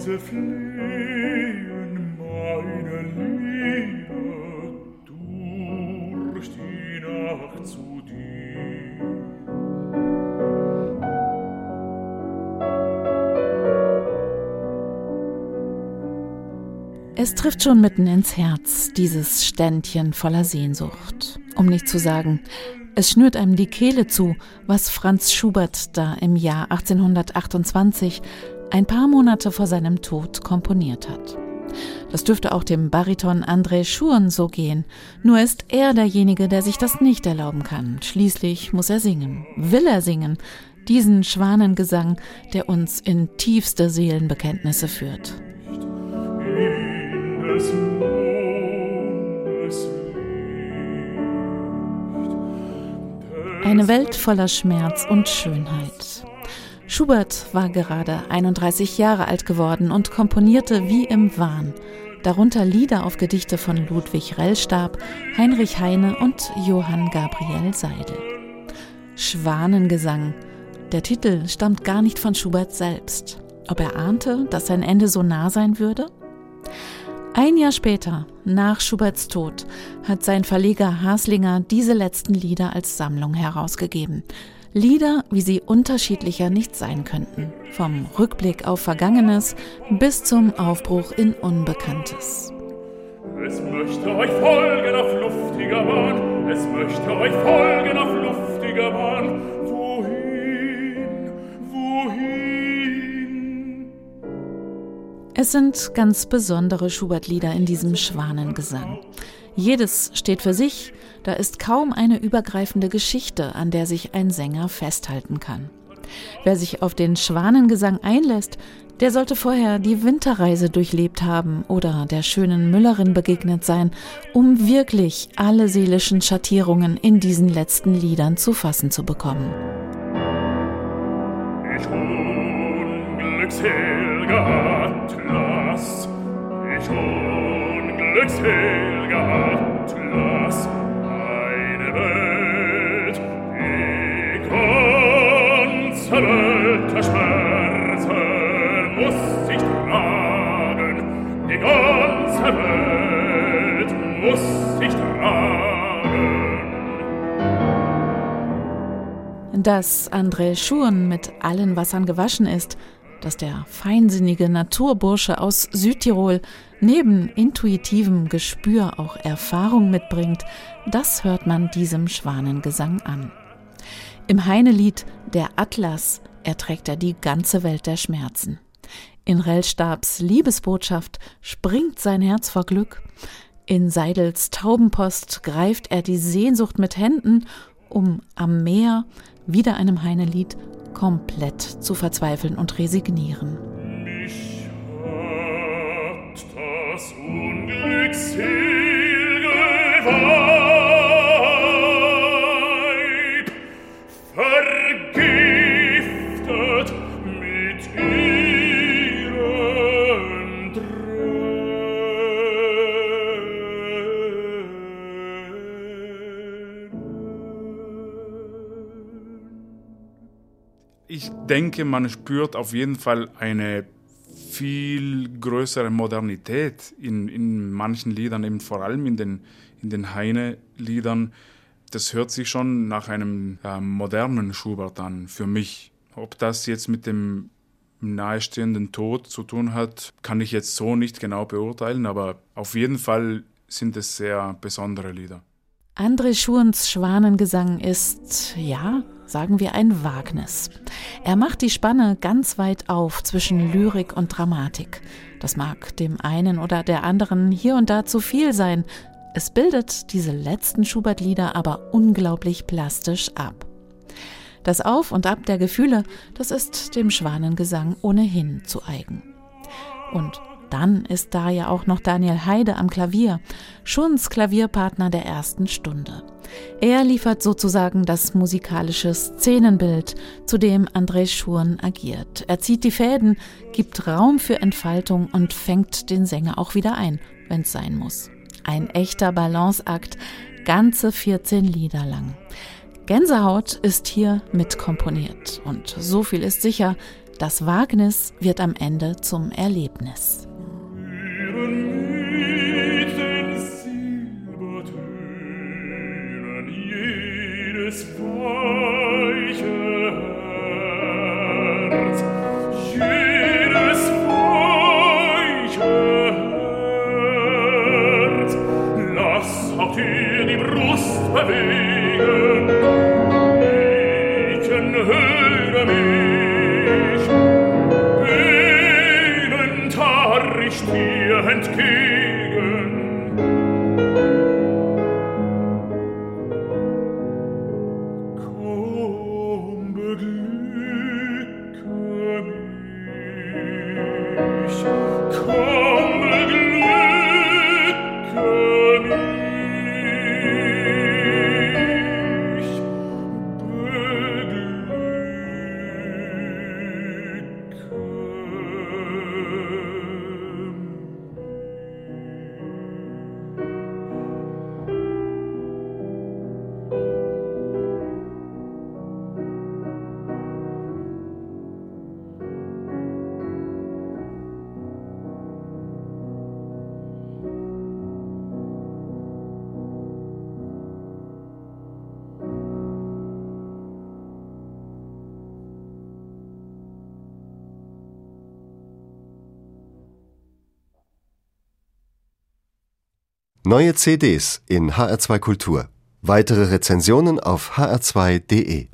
leise flehen meine Lieder durch die Nacht zu dir. Es trifft schon mitten ins Herz, dieses Ständchen voller Sehnsucht. Um nicht zu sagen, es schnürt einem die Kehle zu, was Franz Schubert da im Jahr 1828, ein paar Monate vor seinem Tod, komponiert hat. Das dürfte auch dem Bariton André Schurn so gehen. Nur ist er derjenige, der sich das nicht erlauben kann. Schließlich muss er singen. Will er singen? Diesen Schwanengesang, der uns in tiefste Seelenbekenntnisse führt. Eine Welt voller Schmerz und Schönheit. Schubert war gerade 31 Jahre alt geworden und komponierte wie im Wahn, darunter Lieder auf Gedichte von Ludwig Rellstab, Heinrich Heine und Johann Gabriel Seidel. Schwanengesang. Der Titel stammt gar nicht von Schubert selbst. Ob er ahnte, dass sein Ende so nah sein würde? Ein Jahr später, nach Schuberts Tod, hat sein Verleger Haslinger diese letzten Lieder als Sammlung herausgegeben. Lieder, wie sie unterschiedlicher nicht sein könnten. Vom Rückblick auf Vergangenes bis zum Aufbruch in Unbekanntes. Es möchte euch folgen auf luftiger Bahn, es möchte euch folgen auf luftiger Bahn. Wohin, wohin? Es sind ganz besondere Schubert-Lieder in diesem Schwanengesang. Jedes steht für sich, da ist kaum eine übergreifende Geschichte, an der sich ein Sänger festhalten kann. Wer sich auf den Schwanengesang einlässt, der sollte vorher die Winterreise durchlebt haben oder der schönen Müllerin begegnet sein, um wirklich alle seelischen Schattierungen in diesen letzten Liedern zu fassen zu bekommen. Ich unglückselger Atlas, ich unglückselger Welt muss sich tragen. Dass André Schurn mit allen Wassern gewaschen ist, dass der feinsinnige Naturbursche aus Südtirol neben intuitivem Gespür auch Erfahrung mitbringt, das hört man diesem Schwanengesang an. Im Heinelied Der Atlas erträgt er die ganze Welt der Schmerzen. In Rellstabs Liebesbotschaft springt sein Herz vor Glück. In Seidels Taubenpost greift er die Sehnsucht mit Händen, um am Meer, wieder einem Heinelied, komplett zu verzweifeln und resignieren. Mich hat das unglückselige Weib Ich denke, man spürt auf jeden Fall eine viel größere Modernität in, in manchen Liedern, eben vor allem in den, in den Heine-Liedern. Das hört sich schon nach einem äh, modernen Schubert an, für mich. Ob das jetzt mit dem nahestehenden Tod zu tun hat, kann ich jetzt so nicht genau beurteilen, aber auf jeden Fall sind es sehr besondere Lieder. André Schurns Schwanengesang ist, ja, sagen wir ein Wagnis. Er macht die Spanne ganz weit auf zwischen Lyrik und Dramatik. Das mag dem einen oder der anderen hier und da zu viel sein. Es bildet diese letzten Schubert-Lieder aber unglaublich plastisch ab. Das Auf und Ab der Gefühle, das ist dem Schwanengesang ohnehin zu eigen. Und dann ist da ja auch noch Daniel Heide am Klavier, Schunz Klavierpartner der ersten Stunde. Er liefert sozusagen das musikalische Szenenbild, zu dem André Schurn agiert. Er zieht die Fäden, gibt Raum für Entfaltung und fängt den Sänger auch wieder ein, wenn es sein muss. Ein echter Balanceakt, ganze 14 Lieder lang. Gänsehaut ist hier mitkomponiert und so viel ist sicher, Das Wagnis wird am Ende zum Erlebnis. des Neue CDs in HR2 Kultur. Weitere Rezensionen auf hr2.de